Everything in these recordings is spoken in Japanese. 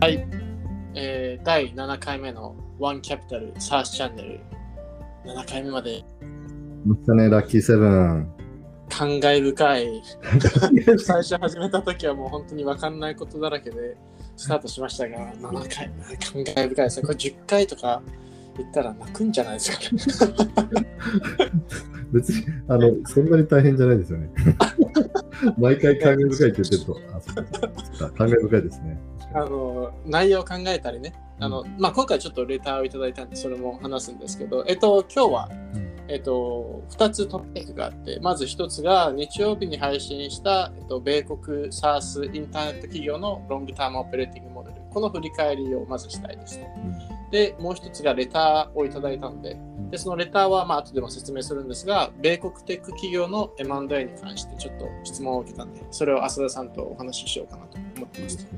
はい、えー、第7回目の One Capital Search チャンネル7回目まで。ましたね、ラッキーセブン。感慨深い。最初始めた時はもう本当に分かんないことだらけでスタートしましたが7回。感慨深いですね。これ10回とか言ったら泣くんじゃないですかね。別に、あの、そんなに大変じゃないですよね。毎回感慨深いって言ってると、あ、そうか。感慨深いですね。あの内容を考えたりね。あの、まあ、今回ちょっとレターをいただいたんでそれも話すんですけどえっと今日はえっと、2つトピックがあって、まず1つが日曜日に配信した、えっと、米国 SARS インターネット企業のロングタームオペレーティングモデル、この振り返りをまずしたいですね。で、もう1つがレターをいただいたので、でそのレターはまあ後でも説明するんですが、米国テック企業の M&A に関してちょっと質問を受けたんで、それを浅田さんとお話ししようかなと思ってます。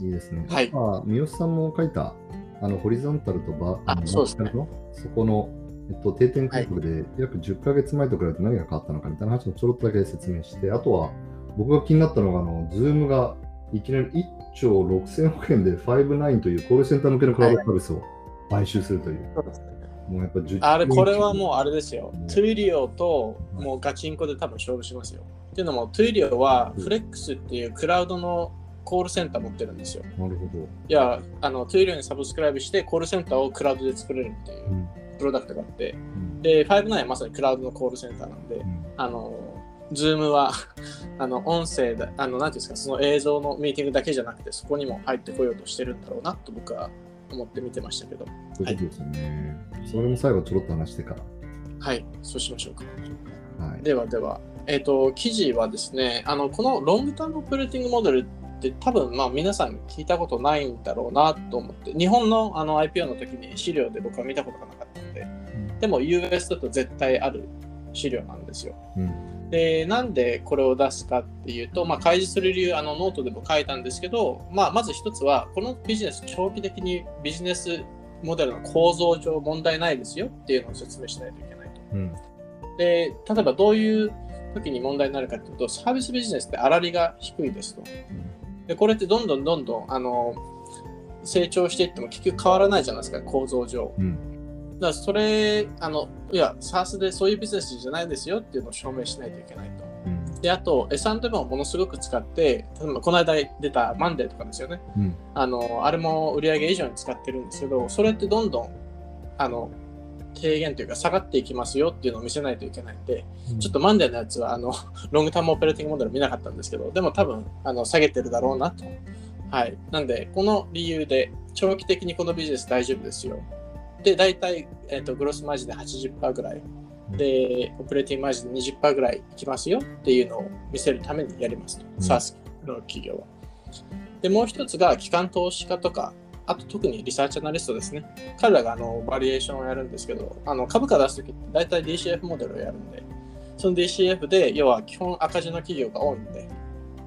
いいですね。はいまあ、三好さんも書いた、あの、 horizontal とバあのそうですねそこの、えっと、定点観測で約10ヶ月前と比べて何が変わったのかみたいな話もちょろっとだけ説明して、あとは僕が気になったのが、あの、ズームがいきなり1兆6000億円で59というコールセンター向けのクラウドサービスを買収するという。そうですねもうやっぱ10あれ、これはもうあれですようん。 Twilio ともうガチンコで多分勝負しますよ。っていうのも、 Twilio はうんフレックスっていうクラウドのコールセンター持ってるんですよ。なるほど。いや、あの、 Twilio に subscribe してコールセンターをクラウドで作れるっていううんプロダクトがあって、うんで、59はまさにクラウドのコールセンターなんでう、んあの、ズームは あの音声だ、あの、なんていうんですか、その映像のミーティングだけじゃなくて、そこにも入ってこようとしてるんだろうなと僕は思って見てましたけど、そういうことですよね。それも最後ちょろっと話してかはい、そうしましょうか。ら。はい。ではでは、えっ、と、記事はですね、あの、この long-term operating model って多分、まあ皆さん聞いたことないんだろうなと思って、日本のあの IPO の時に資料で僕は見たことがなかったので、でも US だと絶対ある資料なんですよ。うん。で、なんでこれを出すかっていうと、まあ開示する理由、あのノートでも書いたんですけど、まあまず一つは、このビジネス、長期的にビジネスモデルの構造上問題ないですよっていうのを説明しないといけないと。うん。で、例えばどういう時に問題になるかというと、サービスビジネスって粗利が低いですと。で、これってどんどんどんどん、あの、成長していっても結局変わらないじゃないですか、構造上。うん。だからそれ、あの、いや、SARS でそういうビジネスじゃないですよっていうのを証明しないといけないと。うん。で、あと、S&M をものすごく使って、例えばこの間出たマンデーとかですよね。うん。あの、あれも売上以上に使ってるんですけど、それってどんどん、あの、低減というか下がっていきますよっていうのを見せないといけないんで、ちょっとマンデーのやつは、あの、ロングタームオペレーティングモデル見なかったんですけど、でも多分、あの、下げてるだろうなと。はい。なんで、この理由で、長期的にこのビジネス大丈夫ですよ。で、大体、えっ、と、グロスマージンで80%ぐらい。で、オペレーティングマージンで20%ぐらいいきますよっていうのを見せるためにやりますと。うん SARS の企業は。で、もう一つが、機関投資家とか、あと特にリサーチアナリストですね。彼らがあのバリエーションをやるんですけど、あの株価出すときって大体 DCF モデルをやるんで、その DCF で要は基本赤字の企業が多いんで、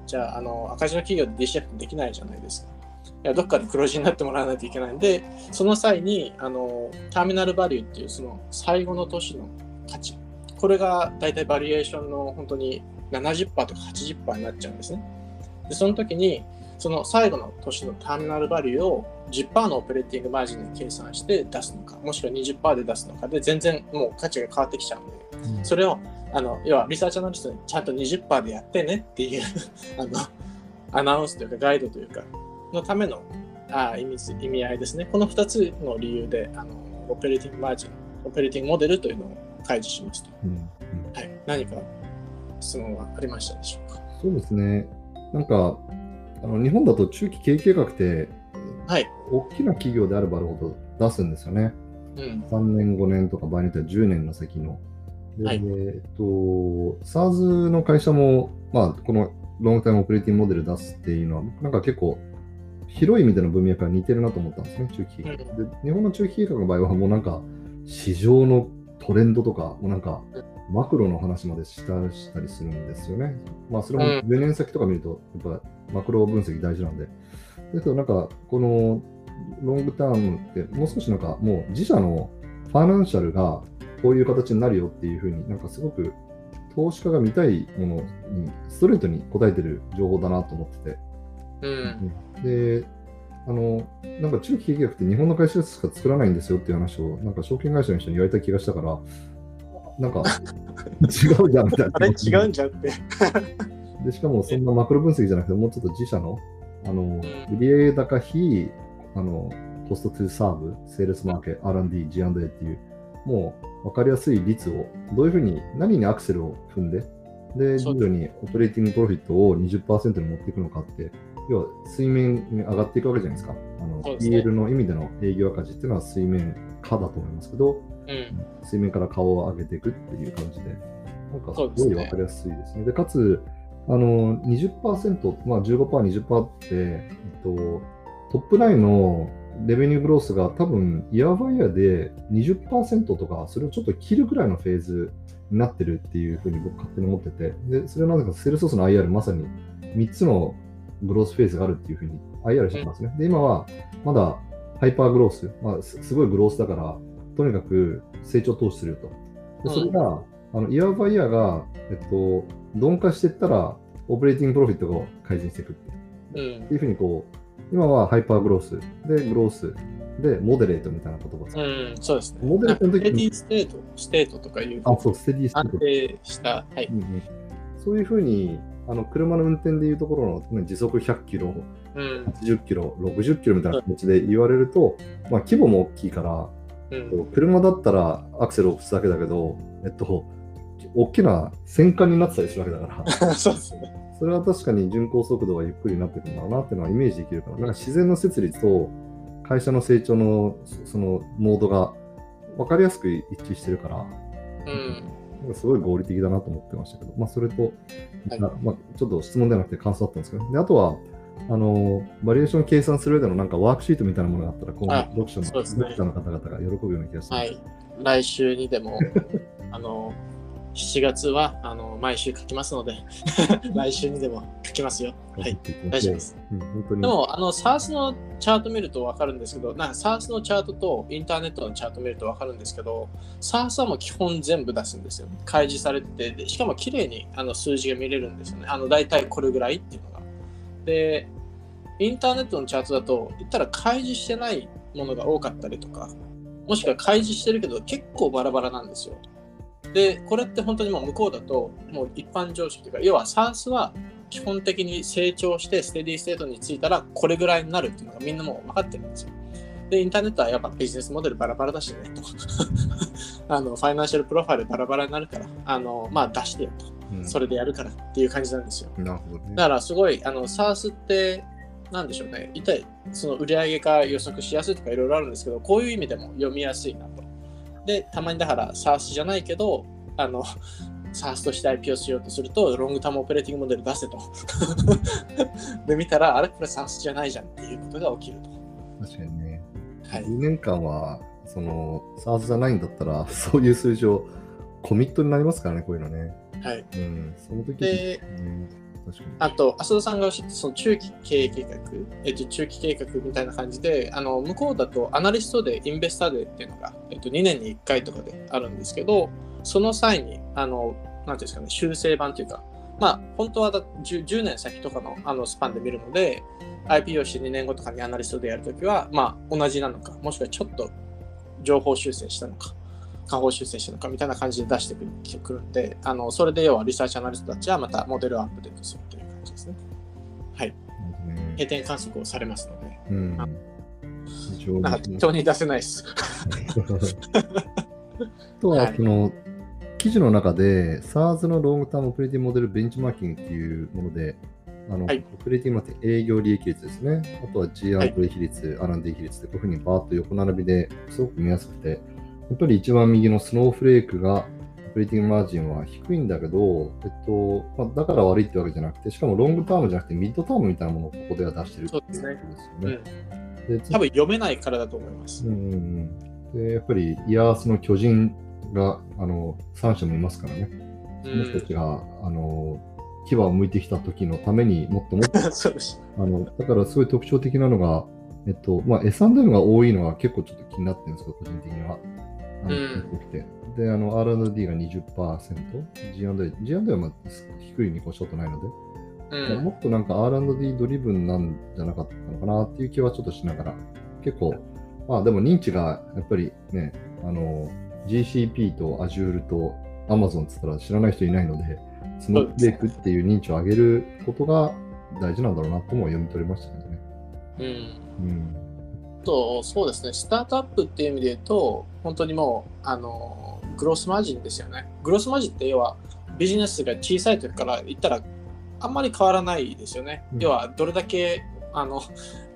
じゃああの赤字の企業で DCF できないじゃないですか。いやどっかで黒字になってもらわないといけないんで、その際にあのターミナルバリューっていうその最後の年の価値、これが大体バリュエーションの本当に70%とか80%になっちゃうんですね。で、その時にその最後の年の terminal value を10%の operating margin で計算して出すのか、もしくは20%で出すのかで全然もう価値が変わってきちゃうんで、それをあの要はリサーチアナリストにちゃんと20%でやってねっていう あのアナウンスというかガイドというかのためのあ意味意味合いですね。この2つの理由であのオペレーティングマージン、オペレーティングモデルというのを開示しますと。うん。うんはい、何か質問はありましたでしょうか？そうですね。なんか、あの日本だと中期経営計画って、はい。大きな企業であればあるほど出すんですよね。うん。3年、5年とか場合によっては10年の先の。ではいえっと、SARS の会社も、まあ、このロングタイムオペレーティングモデル出すっていうのは、なんか結構、広い意味での文脈が似てるなと思ったんですね、中期計画。で日本の中期計画の場合は、もうなんか、市場のトレンドとか、もうなんか、マクロの話までしたしたりするんですよね。まあ、それもうん10年先とか見ると、やっぱマクロ分析大事なんで。だけど、なんか、このロングタームって、もう少しなんか、もう自社のファイナンシャルがこういう形になるよっていうふうになんかすごく投資家が見たいものにストレートに答えてる情報だなと思ってて。うん。で、あの、なんか中期契約って日本の会社しか作らないんですよっていう話を、なんか証券会社の人に言われた気がしたから、なんか違うじゃんみたいな。あれ違うんじゃんって。で、しかもそんなマクロ分析じゃなくて、もうちょっと自社の、あの、売上高比、あの、コストトゥーサーブ、セールスマーケット、R&D、G&A っていう、もう分かりやすい率を、どういうふうに、何にアクセルを踏んで、で、徐々にオペレーティングプロフィットを20%に持っていくのかって、要は水面に上がっていくわけじゃないですか。あの、ね PL の意味での営業赤字っていうのは水面下だと思いますけど、うん。水面から顔を上げていくっていう感じで、なんかすごい分かりやすいですね。でかつ、あの20%、まあ、15%、20%って、えっと、トップラインのレベニューグロースが多分、イヤーバイヤーで20%とか、それをちょっと切るぐらいのフェーズになってるっていうふうに僕勝手に思ってて、でそれはなぜかセールソースの IR まさに3つのグロースフェーズがあるっていうふうに IR してますね。で、今はまだハイパーグロース、まあ、すすごいグロースだから、とにかく成長投資すると。でそれが、あのイヤーバイヤーが、えっと、鈍化していったら、オペレーティングプロフィットが改善していくってう。ん。っていうふうにこう、今は hyper growth、で、 growth、で、 moderate みたいな言葉を使う。うん、そうですね。モデルの時に。ステディ state、state とかいう。あ、そう、 steady state。安定した、はい。うんうん。そういうふうに、あの車の運転でいうところの、ね、時速100キロ、うん、80キロ、60キロみたいな気持ちで言われると、まあ、規模も大きいから、うん、車だったらアクセルを押すだけだけど、えっと、大きな戦艦になってたりするわけだから、そうですね。それは確かに巡航速度がゆっくりになってくるんだろうなっていうのはイメージできるから、なんか自然の摂理と会社の成長のそそのモードが分かりやすく一致してるから、うん、すごい合理的だなと思ってましたけど、まあ、それと、はいまあ、ちょっと質問ではなくて感想だったんですけど、であとは、あのバリエーション計算する上でのなんかワークシートみたいなものがあったら、今後あ読者のね読者の方々が喜ぶような気がする。はい。来週にでも、あの、7月はあの毎週書きますので、来週にでも書きますよ。はい。大丈夫です。うん、本当に。でも、あの、SARS のチャート見ると分かるんですけど、なんか SARS のチャートとインターネットのチャート見ると分かるんですけど、SARS はもう基本全部出すんですよ。開示されてて、でしかも綺麗にあの数字が見れるんですよね。あの、大体これぐらいっていうのが。で、インターネットのチャートだと、言ったら開示してないものが多かったりとか、もしくは開示してるけど結構バラバラなんですよ。で、これって本当にもう向こうだと、もう一般常識というか、要は SARS は基本的に成長して steady state についたらこれぐらいになるっていうのがみんなもう分かってるんですよ。で、インターネットはやっぱビジネスモデルバラバラだしねと。あの、 financial profile バラバラになるから、あの、まあ出してよと。うんそれでやるからっていう感じなんですよ。なるほどね。だからすごい、あの、 SaaS って、なんでしょうね。一体、その売上が予測しやすいとかいろいろあるんですけど、こういう意味でも読みやすいなと。で、たまにだから SaaS じゃないけど、あの、SARS として IP をしようとすると、ロングタームオペレーティングモデル出せと。で、見たら、あれ？これ SARS じゃないじゃんっていうことが起きると。確かにね。はい。2年間は、その、SARS じゃないんだったら、そういう数字をコミットになりますからね、こういうのね。はい。うん、その時で。あと、浅田さんがおっしゃったその中期経営計画、えっと、中期計画みたいな感じで、あの向こうだとアナリストでインベスターデーっていうのが、えっと、2年に1回とかであるんですけど、その際に、あの、なんていうんですかね、修正版というか、まあ、本当はだ 10, 10年先とかのあのスパンで見るので、IPO して2年後とかにアナリストでやるときは、まあ、同じなのか、もしくはちょっと上方修正したのか、下方修正したのかみたいな感じで出してくるんで、あのそれで要はリサーチアナリストたちはまたモデルをアップデートするという感じですね。はい。定点観測をされますので、うん。なんか適当に出せないです。とは、その、記事の中で、SARS のロングタームオペレーティングモデルベンチマーキングっていうもので、あのはいオペレーティングモデル営業利益率ですね。あとは G&A 比率、R&D 比率で、こういうふうにバーッと横並びですごく見やすくて、やっぱり一番右のスノーフレークが、オペレーティングマージンは低いんだけど、えっとまあ、だから悪いってわけじゃなくて、しかもロングタームじゃなくてミッドタームみたいなものをここでは出してるっていうことですようね。ん、で多分読めないからだと思います。うんうんうん、でやっぱりイヤースの巨人があの3社もいますからね、うその人たんちがあの牙を向いてきた時のためにもっともっと そうです。あのだからすごい特徴的なのが、えっとまあ、S&M が多いのは結構ちょっと気になってるんですけど、個人的には。あのうん多くてで、あの R&D が20%、G&A、G&A はまあ低いに越したことないので、うん。もっとなんか R&D ドリブンなんじゃなかったのかなっていう気はちょっとしながら、結構、まあでも認知がやっぱりね、あの、GCP と Azure と Amazon って言ったら知らない人いないので、スノーフレークっていう認知を上げることが大事なんだろうなとも読み取りましたけどね。うん。うん。と、そうですね、スタートアップっていう意味で言うと、本当にもう、あの、グロスマージンですよね。グロスマージンって要は、ビジネスが小さい時から言ったら、あんまり変わらないですよね。うん要は、どれだけ、あの、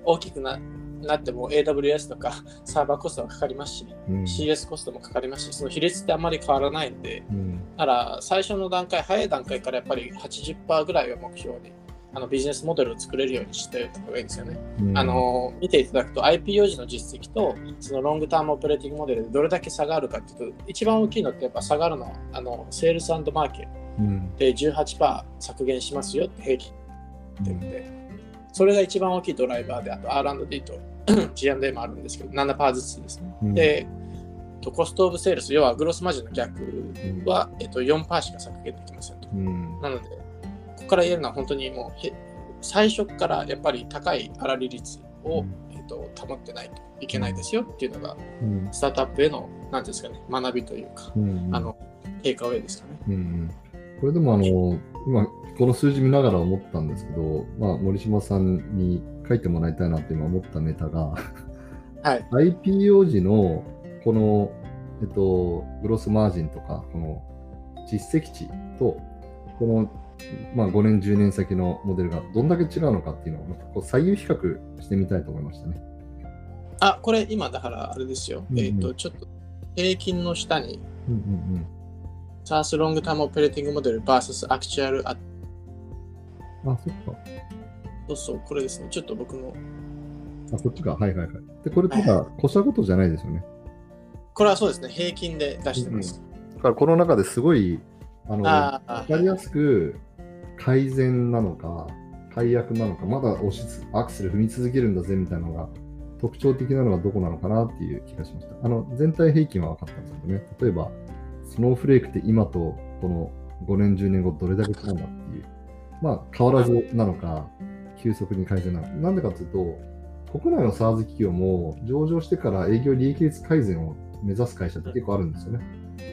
大きくななっても AWS とかサーバーコストがかかりますし、うん。CS コストもかかりますし、その比率ってあんまり変わらないんで、うん。だから最初の段階、早い段階からやっぱり80%ぐらいを目標にあのビジネスモデルを作れるようにしておいた方がいいですよね。うんあ、の見ていただくと IPO 時の実績とそのロングタームオペレーティングモデルでどれだけ差があるかっていうと一番大きいのってやっぱ差があるのはあのセールスマーケうん。で18%削減しますよって平均ってるんでそれが一番大きいドライバーであと R&D と G&A もあるんですけど7%ずつですね。うん、でとコストオブセールス要はグロスマージンの逆は、えっと、4%しか削減できませんと。うん。なので、ここから言えるのは本当にもうへ最初からやっぱり高い粗利率を、うんえっと保ってないといけないですよっていうのが、うん。スタートアップへの、なんていうんですかね、学びというか、うん。あの、テイクアウェイですかね。うんうんこれでもあの、今、この数字見ながら思ったんですけど、まあ、森島さんに書いてもらいたいなって今思ったネタが、はい。IPO 時のこの、えっと、グロスマージンとか、この実績値と、この、まあ、5年、10年先のモデルがどんだけ違うのかっていうのを、こう左右比較してみたいと思いましたね。あ、これ今だからあれですよ。うんうんえっと、ちょっと平均の下に、うんうんサースロングタームオペレーティングモデル VS アクチュアルあうん。あ、そっか。そうそう、これですね。ちょっと僕の、あ、こっちか。はいはいはい。で、これとか、個社ごとじゃないですよね。これはそうですね、平均で出してます。だから、この中ですごい、あの、ああ、わかりやすく改善なのか、解約なのか、まだ押しつアクセル踏み続けるんだぜみたいなのが特徴的なのがどこなのかなっていう気がしました。あの全体平均は分かったんですけどね、例えば、スノーフレークって今とこの5年、10年後どれだけ違うんだっていう、まあ変わらずなのか、急速に改善なのか。なんでかというと、国内の SARS 企業も上場してから営業利益率改善を目指す会社って結構あるんですよね。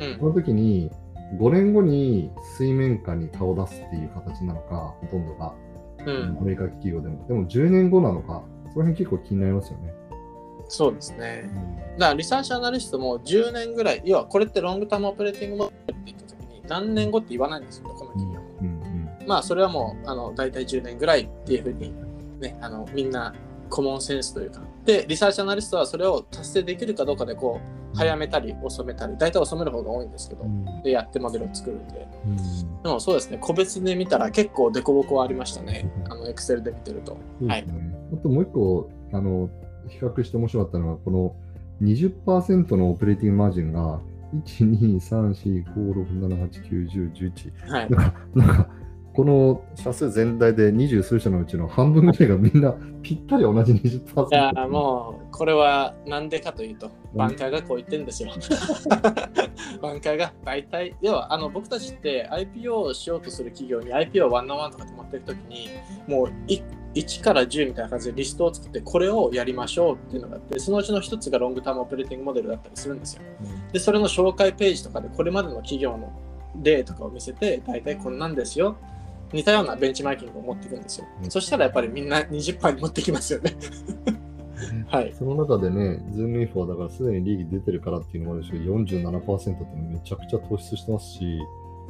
うんこの時に5年後に水面下に顔を出すっていう形なのか、ほとんどが、うん、アメリカ企業でも。でも10年後なのか、その辺結構気になりますよね。そうですね。だからリサーチアナリストも10年ぐらい、要はこれって long-term operating model って言ったときに何年後って言わないんですよ、この企業。うんうんまあそれはもうあの大体10年ぐらいっていうふうに、ね、あのみんなコモンセンスというか。で、リサーチアナリストはそれを達成できるかどうかでこう早めたり遅めたり、大体遅める方が多いんですけど、うんでやってモデルを作るんで。うんでもそうですね、個別で見たら結構デコボコはありましたね。あの、エクセルで見てると。そうですね。あともう一個、あの、比較して面白かったのは、この20%のオペレーティングマージンが、1、2、3、4、5、6、7、8、9、10、11。はい。なんか、なんかこの社数全体で二十数社のうちの半分ぐらいがみんなぴったり同じ20%。いやーもうこれはなんでかというと、バンカーがこう言ってるんですよ。バンカーが大体、要はあの僕たちって IPO をしようとする企業に IPO ワンワンとかって持っていくときに、もうい1から10みたいな感じでリストを作って、これをやりましょうっていうのがあって、そのうちの1つが long-term operating model だったりするんですよ。で、それの紹介ページとかでこれまでの企業の例とかを見せて、大体こんなんですよ。似たようなベンチマーキングを持っていくんですよ。うんそしたらやっぱりみんな20%に持ってきますよね。はい。その中でね、ズームインフォはだからすでに利益出てるからっていうのもあるし、47%ってめちゃくちゃ突出してますし、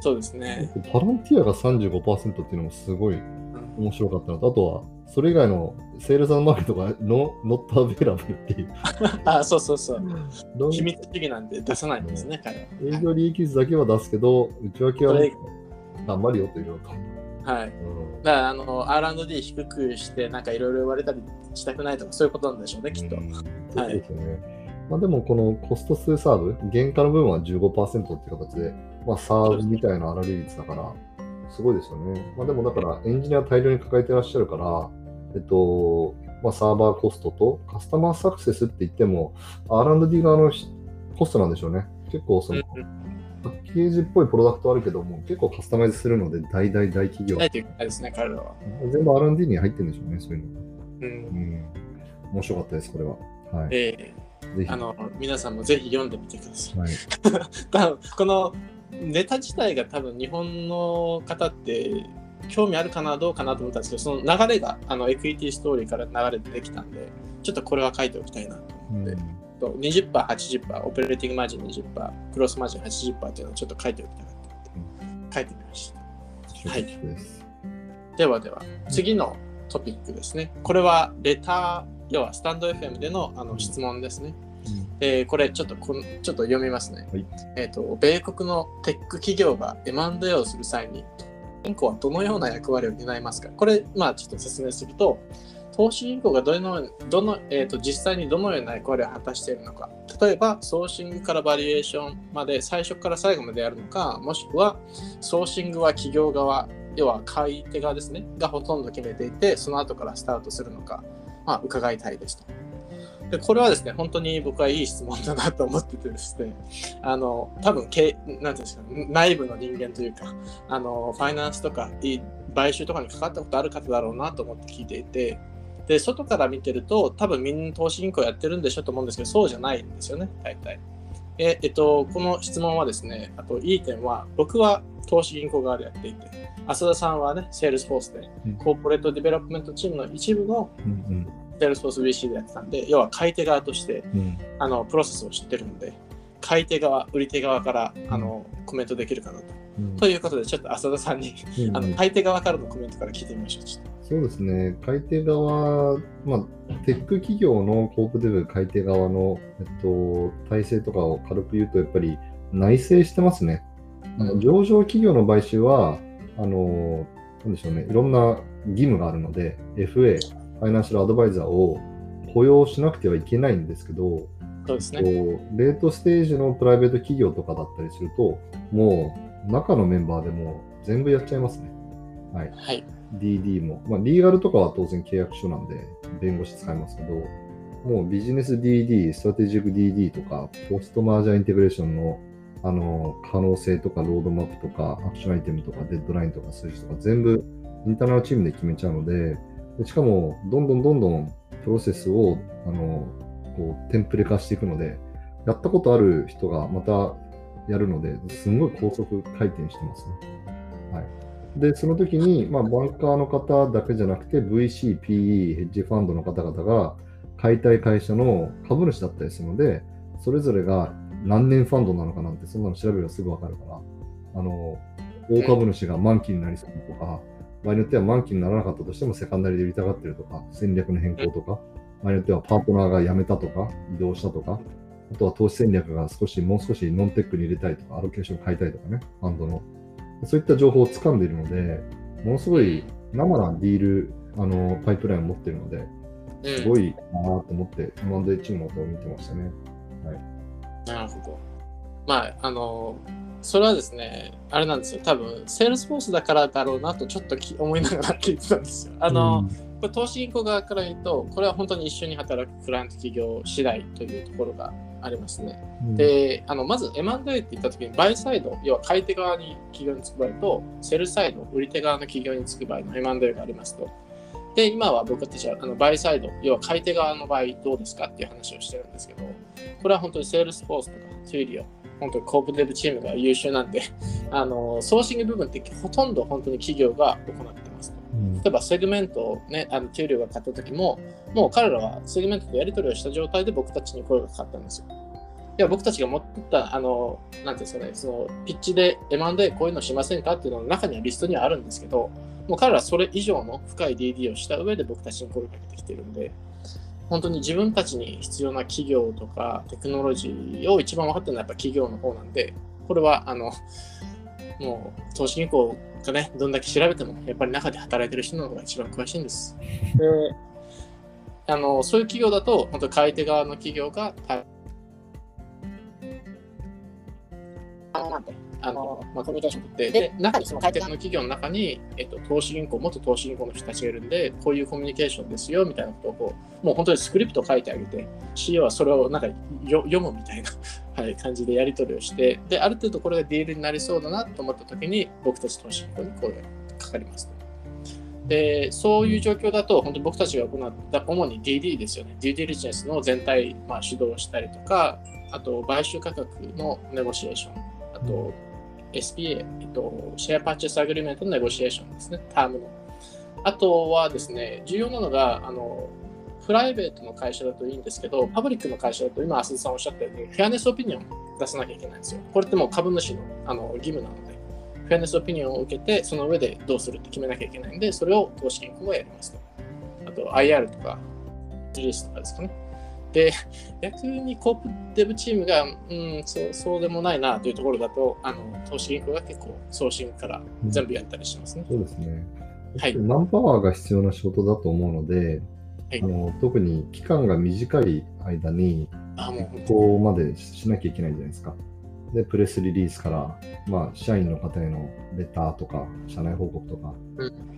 そうですね。パランティアが35%っていうのもすごい面白かったのと、あとはそれ以外のセールスマーケットがノ not available っていう。あ、そうそうそう。秘密主義なんで出さないんですね、彼は。営業利益率だけは出すけど、内訳はそれ頑張るよということ。はい。うんだから、あの、R&D 低くして、なんかいろいろ言われたりしたくないとか、そういうことなんでしょうね、きっと。うんそうですよね。まあ、でも、この cost to serve、原価の部分は15%って形で、まあ、サーブみたいな粗利率だから、すごいですよね。まあ、でも、だから、エンジニア大量に抱えてらっしゃるから、えっと、まあ、サーバーコストとカスタマーサクセスって言っても、R&D 側のコストなんでしょうね。結構、その、うんケージっぽいプロダクトあるけども、結構カスタマイズするので、大大大企業。ないというかですね、彼らは。全部 R&D に入ってるんでしょうね、そういうの。う。うんん。面白かったです、これは。はい。えぜえひ。あの、皆さんもぜひ読んでみてください。はい。このネタ自体が多分日本の方って興味あるかなどうかなと思ったんですけどその流れがあのエクイティストーリーから流れてできたんでちょっとこれは書いておきたいなとうん思って、と 20%80% オペレーティングマージン20%クロスマージン80%っていうのをちょっと書いておきたかったので書いてみました。はい。ではでは次のトピックですね。これはレター要はスタンド FM でのあの質問ですね。えーこれちょっとこんちょっと読みますね。はい。えっ、と、米国のテック企業が M&A をする際に、銀行はどのような役割を担いますか？これ、まあちょっと説明すると、投資銀行がどのどの、えー、と実際にどのような役割を果たしているのか。例えば、ソーシングからバリエーションまで最初から最後までやるのか、もしくは、ソーシングは企業側、要は買い手側ですね、がほとんど決めていて、その後からスタートするのか、まあ、伺いたいですと。でこれはですね、本当に僕はいい質問だなと思っててですね、あの、多分け、なんていうんですか、内部の人間というか、あの、ファイナンスとか、買収とかに関わったことある方だろうなと思って聞いていて、で、外から見てると、多分みんな投資銀行やってるんでしょと思うんですけど、そうじゃないんですよね、大体。え、えっと、この質問はですね、あといい点は、僕は投資銀行側でやっていて、浅田さんはね、 Salesforce でうん、 corporate development チームの一部のうんセールスフォース VC でやってたんで、要は買い手側として、うんうんあのプロセスを知ってるので、買い手側、売り手側からあのコメントできるかなと。うんということで、ちょっと浅田さんにうんあの買い手側からのコメントから聞いてみましょう。そうですね、買い手側、まあ、テック企業の corp dev 買い手側の、えっと、体制とかを軽く言うと、やっぱり内製してますね。あのうん上場企業の買収は、あの、なんでしょうね、いろんな義務があるので、FA、ファイナンシャルアドバイザーを雇用しなくてはいけないんですけど、そうですね。レートステージのプライベート企業とかだったりすると、もう中のメンバーでもう全部やっちゃいますね。はい。はい。DD も。まあ、リーガルとかは当然契約書なんで、弁護士使いますけど、もうビジネス DD、 strategic DD とか、 post-merger integration のあの可能性とか、ロードマップとか、 action item とか、デッドラインとか、数字とか、全部 internal team で決めちゃうので、でしかも、どんどんどんどんプロセスをあのこうテンプレ化していくので、やったことある人がまたやるので、すんごい高速回転してますね。はい。で、その時に、まあ、バンカーの方だけじゃなくて、VC、PE、ヘッジファンドの方々が買いたい会社の株主だったりするので、それぞれが何年ファンドなのかなんて、そんなの調べればすぐわかるから、あの、大株主が満期になりそうとか、場合によっては満期にならなかったとしてもセカンダリで売りたがってるとか、戦略の変更とか、場合によってはパートナーが辞めたとか、移動したとか、あとは投資戦略が少し、もう少しノンテックに入れたいとか、アロケーション変えたいとかね、ファンドの。そういった情報を掴んでいるので、ものすごい生な deal、あの、パイプラインを持っているので、すごい。いなと思って、M&A チームのことを見てましたね。なるほど。まあ、あの、それはですね、あれなんですよ。多分、 Salesforce だからだろうなとちょっとき思いながら聞いてたんですよ。あの、これ投資銀行側から言うと、これは本当に一緒に働くクライアント企業次第というところがありますね。うん、で、あのまず M&A って言ったときに、 buy side、要は買い手側に企業につく場合と、 sell side、売り手側の企業につく場合の M&A がありますと。で、今は僕たちはあの buy side、要は買い手側の場合どうですかっていう話をしてるんですけど、これは本当に Salesforce とか、 Twilio、本当に corp dev チームが優秀なんで、あの sourcing 部分ってほとんど本当に企業が行ってますと。うん例えば Segment をね、あの Twilio が買った時も、もう彼らは Segment とやり取りをした状態で僕たちに声がかかったんですよ。いや、僕たちが持ってった、あの、なんていうんですかね、その、ピッチで M&A こういうのしませんかっていうのの中にはリストにはあるんですけど、もう彼らはそれ以上の深い DD をした上で僕たちに声をかけてきてるんで、本当に自分たちに必要な企業とかテクノロジーを一番分かってるのはやっぱ企業の方なんで、これは、あの、もう投資銀行がね、どんだけ調べても、やっぱり中で働いてる人の方が一番詳しいんです。で、あの、そういう企業だと、本当買い手側の企業が、たあの、まあ、コミュニケーション取って、で、中にその買い手側の企業の中に、えっと、投資銀行、元投資銀行の人たちがいるんで、こういうコミュニケーションですよ、みたいなことをこう、もう本当にスクリプトを書いてあげて、CEO はそれをなんかよ読むみたいなはい、感じでやり取りをして、で、ある程度これがディールになりそうだなと思った時に、僕たち投資銀行に声がかかりますと。で、そういう状況だと、本当僕たちが行った主に DD ですよね。デューディリジェンスの全体、まあ、主導したりとか、あと、買収価格のネゴシエーション、あと、SPA、えっと、 share purchase agreement のネゴシエーションですね、タームの。あとはですね、重要なのが、あの、プライベートの会社だといいんですけど、パブリックの会社だと、今、浅田さんおっしゃったように、 fairness opinion 出さなきゃいけないんですよ。これってもう株主のあの義務なので、 fairness opinion を受けて、その上でどうするって決めなきゃいけないんで、それを投資銀行がやりますと。あと、IR とか、リリースとかですかね。で、逆にコープデブチームが、うん、そうそうでもないなというところだと、あの投資銀行が結構、送信から全部やったりしますね。うん、そうですね。はい、マンパワーが必要な仕事だと思うので、はい、あの特に期間が短い間に、ここまでしなきゃいけないじゃないですか。で、プレスリリースから、まあ、社員の方へのレターとか、社内報告とか、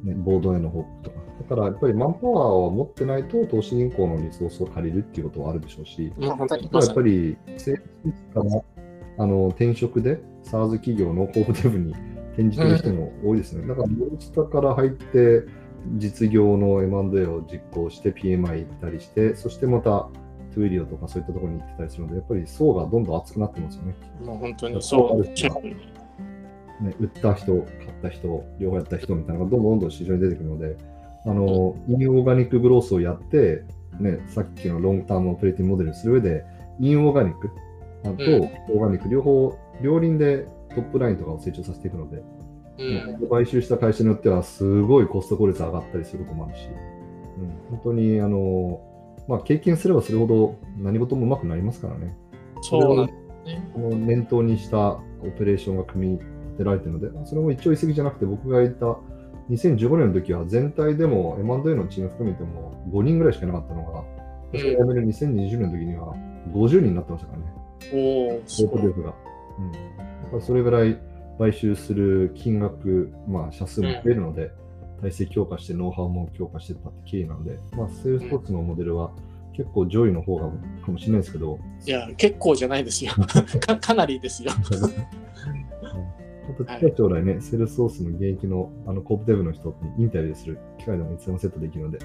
ね、ボードへの報告とか。だからやっぱりマンパワーを持ってないと、投資銀行のリソースを借りるっていうことはあるでしょうし、やっぱり、セールスからあの転職で SARS 企業の候補デブに転じてる人も多いですね。だから、モンスタから入って、実業の M&A を実行して PMI 行ったりして、そしてまたトゥーリオとかそういったところに行ってたりするので、やっぱり層がどんどん厚くなってますよね。もう本当にそう。ね、売った人、買った人、両方やった人みたいなのがどんどんどんどん市場に出てくるので、あの、インオーガニックグロースをやって、ね、さっきのロングタームオペレーティングモデルにする上で、インオーガニックとオーガニック両方、両輪でトップラインとかを成長させていくので、うん、買収した会社によってはすごいコスト効率上がったりすることもあるし、うん、本当にあの、まあ、経験すればするほど何事もうまくなりますからね。そうなんね。この念頭にしたオペレーションが組み立てられてるので、それも一朝一夕じゃなくて僕がいた2015年の時は全体でも M&A のチーム含めても5人ぐらいしかいなかったのが、私が辞める2020年の時には50人になってましたからね。おお、すごい。が。うん。だからそれぐらい買収する金額、まあ、社数も増えるので、体制強化してノウハウも強化していったって経緯なので、まあ、セールスポーツのモデルは結構上位の方がかもしれないですけど。いや、結構じゃないですよ。かかなりですよ。あと近い将来ね、セールスソースの現役のあのコープデブの人にインタビューする機会でもいつでもセットできるので、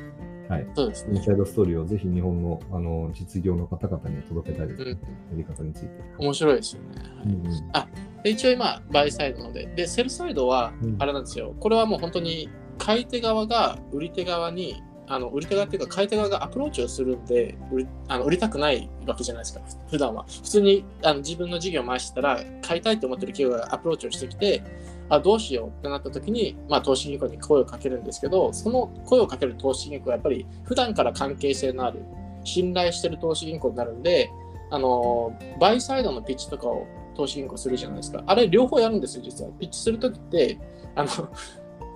はい。そうですね。インサイドストーリーをぜひ日本のあの実業の方々に届けたいですね、うん、やり方について。面白いですよね。はいうんうん、あで一応今、バイサイドので、で、セルサイドは、あれなんですよ、うん、これはもう本当に買い手側が売り手側にあの売り手側っていうか買い手側がアプローチをするんで売りあの売りたくないわけじゃないですか普段は普通にあの自分の事業を回したら買いたいと思ってる企業がアプローチをしてきてあどうしようってなった時に、まあ、投資銀行に声をかけるんですけどその声をかける投資銀行はやっぱり普段から関係性のある信頼してる投資銀行になるんであのバイサイドのピッチとかを投資銀行するじゃないですか。あれ両方やるんですよ実は。ピッチするときってあの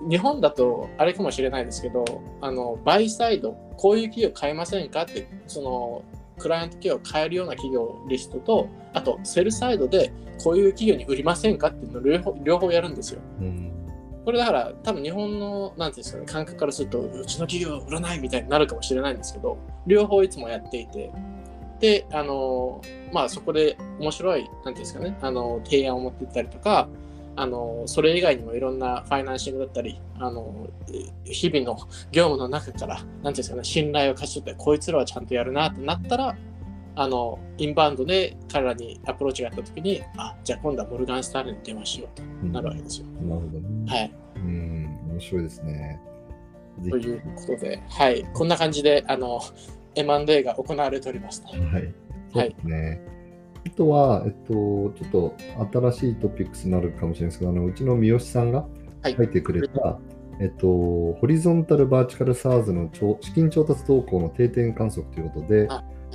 日本だとあれかもしれないですけど、あの、バイサイド、こういう企業買えませんかって、その、クライアント企業を買えるような企業リストと、あと、セルサイドでこういう企業に売りませんかっていうのを両方両方やるんですよ。うん、これだから、多分日本の、なんていうんですかね、感覚からすると、うちの企業売らないみたいになるかもしれないんですけど、両方いつもやっていて、で、あの、まあそこで面白い、なんていうんですかね、あの、提案を持っていったりとか、あのそれ以外にもいろんなファイナンシングだったりあの日々の業務の中から何ていうんですかね信頼を勝ち取ってこいつらはちゃんとやるなってなったらあのインバウンドで彼らにアプローチがあった時にあじゃあ今度はモルガンスタールに電話しようとなるわけですよ。うん、なるほどね。はい。うん面白いですね。ということで、はい、こんな感じであの M&A が行われておりました。はい。そうですね。はいあとは、えっと、ちょっと新しいトピックスになるかもしれないですけど、あのうちの三好さんが書いてくれた、はい、えっと、ホリゾンタル・バーチカル・サーズの資金調達動向の定点観測ということで、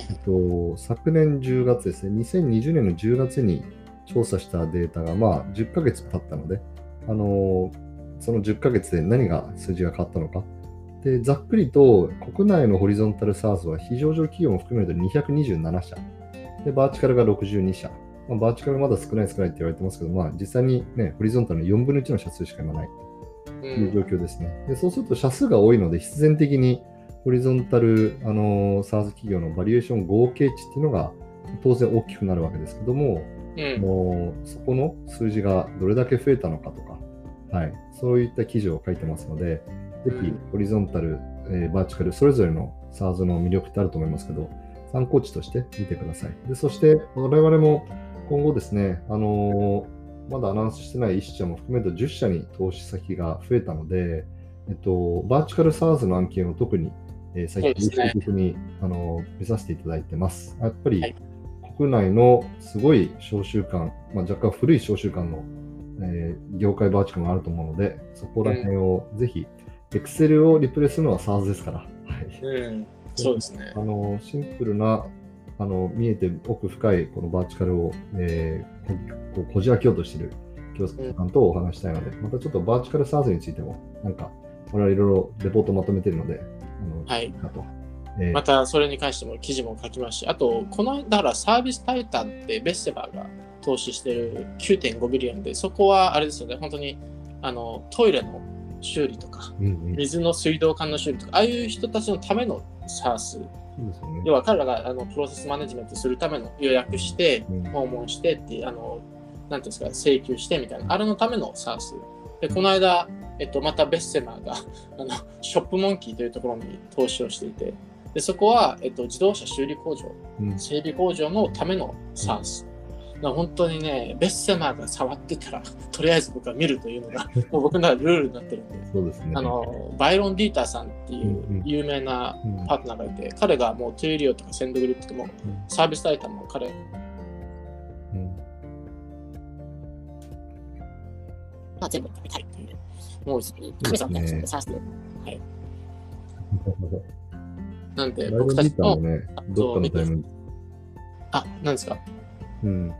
えっと、昨年10月ですね、2020年の10月に調査したデータが、まあ、10ヶ月経ったので、あのその10ヶ月で何が数字が変わったのか。でざっくりと国内のホリゾンタル SARS は非上場企業も含めると227社。で、バーチカルが62社。まあ、バーチカルまだ少ない少ないって言われてますけど、まあ、実際にね、ホリゾンタルの4分の1の社数しか今ないという状況ですね。でそうすると社数が多いので、必然的にホリゾンタル、あのー、SARS 企業のバリエーション合計値っていうのが当然大きくなるわけですけども、うん。もうそこの数字がどれだけ増えたのかとか、はい、そういった記事を書いてますので、ぜひうんホリゾンタル、えーバーチカル、それぞれの SARS の魅力ってあると思いますけど、参考値として見てください。でそして、我々も今後ですね、あのーまだアナウンスしてない1社も含めると10社に投資先が増えたので、えっと、バーチカル SARS の案件を特に、えー最近そうですね意識的に、あのー見させていただいてます。やっぱり、はい国内のすごい商習慣、まあ、若干古い商習慣の、えー業界バーチカルもあると思うので、そこら辺をぜひ、Excel をリプレイするのは SARS ですから、はい、うん。そうですね。あ。のシンプルなあの見えて奥深いこのバーチカルを、えーここじ開けようとしている京介さんとお話したいので、またちょっとバーチカル SARS についても、なんか、我々いろいろレポートまとめてるので、あのはい。かと。えー。またそれに関しても記事も書きますし、あと、この、だからサービスタイタンってベッセバーが投資してる9.5ビリオンで、そこはあれですよね、本当にあのトイレの修理とか、うんうん、水の水道管の修理とか、ああいう人たちのための SaaS、ね。要は彼らがあの process management するための予約して、うん訪問してってあの、なんていうんですか、請求してみたいな、あれのための SaaS。で、この間、えっと、また Bessemer があの Shopmonkey というところに投資をしていて、でそこは、えっと、自動車修理工場、うん整備工場のための SaaS。だから本当にね、 Bessemer が触ってたら、とりあえず僕は見るというのが、もう僕のルールになってるんで、そうですね。あの、 Byron Deeter さんっていうんううん。有名なうん。パートナーがいて、彼がもう Twilio とか SendGrid とかもうん。サービスタイタンも彼。うん。まあ、全部食べたいっていう。もう、神様な人でさしてる。なんでバイロン僕たちも、ね、どっかのタイム、あ、なんですか？うん。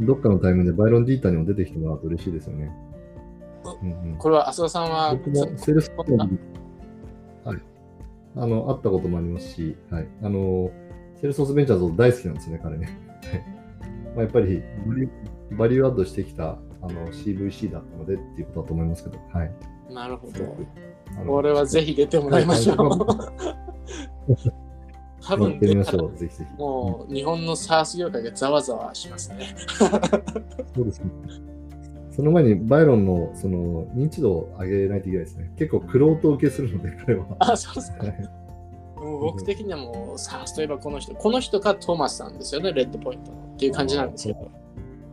どっかのタイムでバイロンディーターにも出てきてもらうと嬉しいですよね。うんうんこれは浅田さんは、僕もセールスフォームはい。あの、会ったこともありますし、はい。あの、 Salesforce Ventures 大好きなんですね、彼ね。はい。まあ、やっぱり value、add してきたあの CVC だったのでっていうことだと思いますけど、はい。なるほど。これはぜひ出てもらいましょう。はい多分やってみましたょう、ぜひぜひ。もう日本の SaaS 業界がざわざわしますね。そうですね。その前に Byron のその認知度を上げないといけないですね。結構、クロート受けするので、彼は。あ、そうですか。はいもう僕的にはもう SaaS といえばこの人、この人かトーマスさんですよね、 Redpoint のっていう感じなんですけど、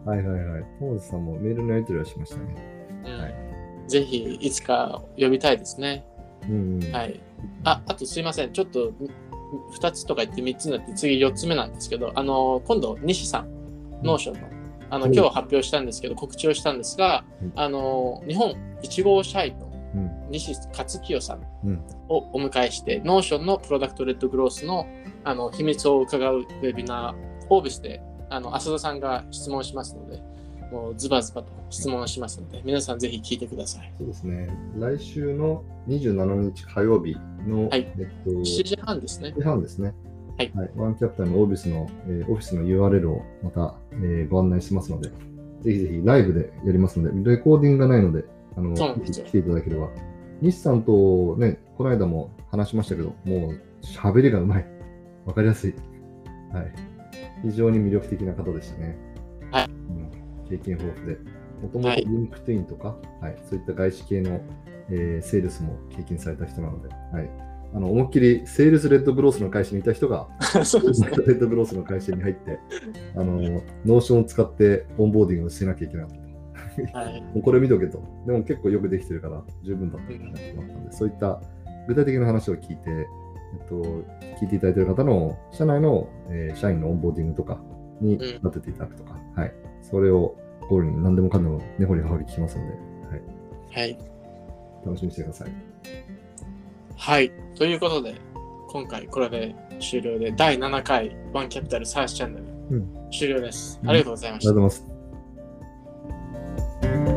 はいはいはい。トーマスさんもメールのやり取りはしましたね。うんぜひいつか呼びたいですね。うん、うん。はい。あ、あとすいません。ちょっと2つとか言って3つになって次4つ目なんですけど、あの、今度西さん、 Notion の、あの、うん今日発表したんですけど、告知をしたんですが、うん。あの、日本1号社員のうん。西勝清さんをお迎えして、 Notion の product-led growth のあの秘密を伺うウェビナー、オービスであの浅田さんが質問しますので、もうズバズバと質問しますので、皆さんぜひ聞いてください。そうですね。来週の27日火曜日の、はいえっと、7時半ですね。7時半ですね。はい One Capital のオフィスの、えーオフィスの URL をまた、えーご案内しますので、ぜひぜひライブでやりますので、レコーディングがないので、あの、ぜひ来ていただければ。西さんとね、この間も話しましたけど、もう喋りがうまい。わかりやすい。はい。非常に魅力的な方でしたね。はいうん経験豊富で。もともとはい LinkedIn とか、はい、そういった外資系の、えーセールスも経験された人なので、はい。あの、思いっきり sales-led growth の会社にいた人が、そうですね。 led growth の会社に入って、あの、 Notion を使ってオンボーディングをしなきゃいけなかった。はい。もうこれ見とけと。でも結構よくできてるから十分だったってなったんで、そういった具体的な話を聞いて、えっと、聞いていただいている方の社内の、えー社員のオンボーディングとかにん立てていただくとか、はい。それをゴールに何でもかんでも根掘り葉掘り聞きますので、はい。はい。楽しみにしてください。はい。ということで、今回これで終了で、第7回ワンキャピタルサースチャンネル、うん、終了です。ありがとうございました。うん、ありがとうございます。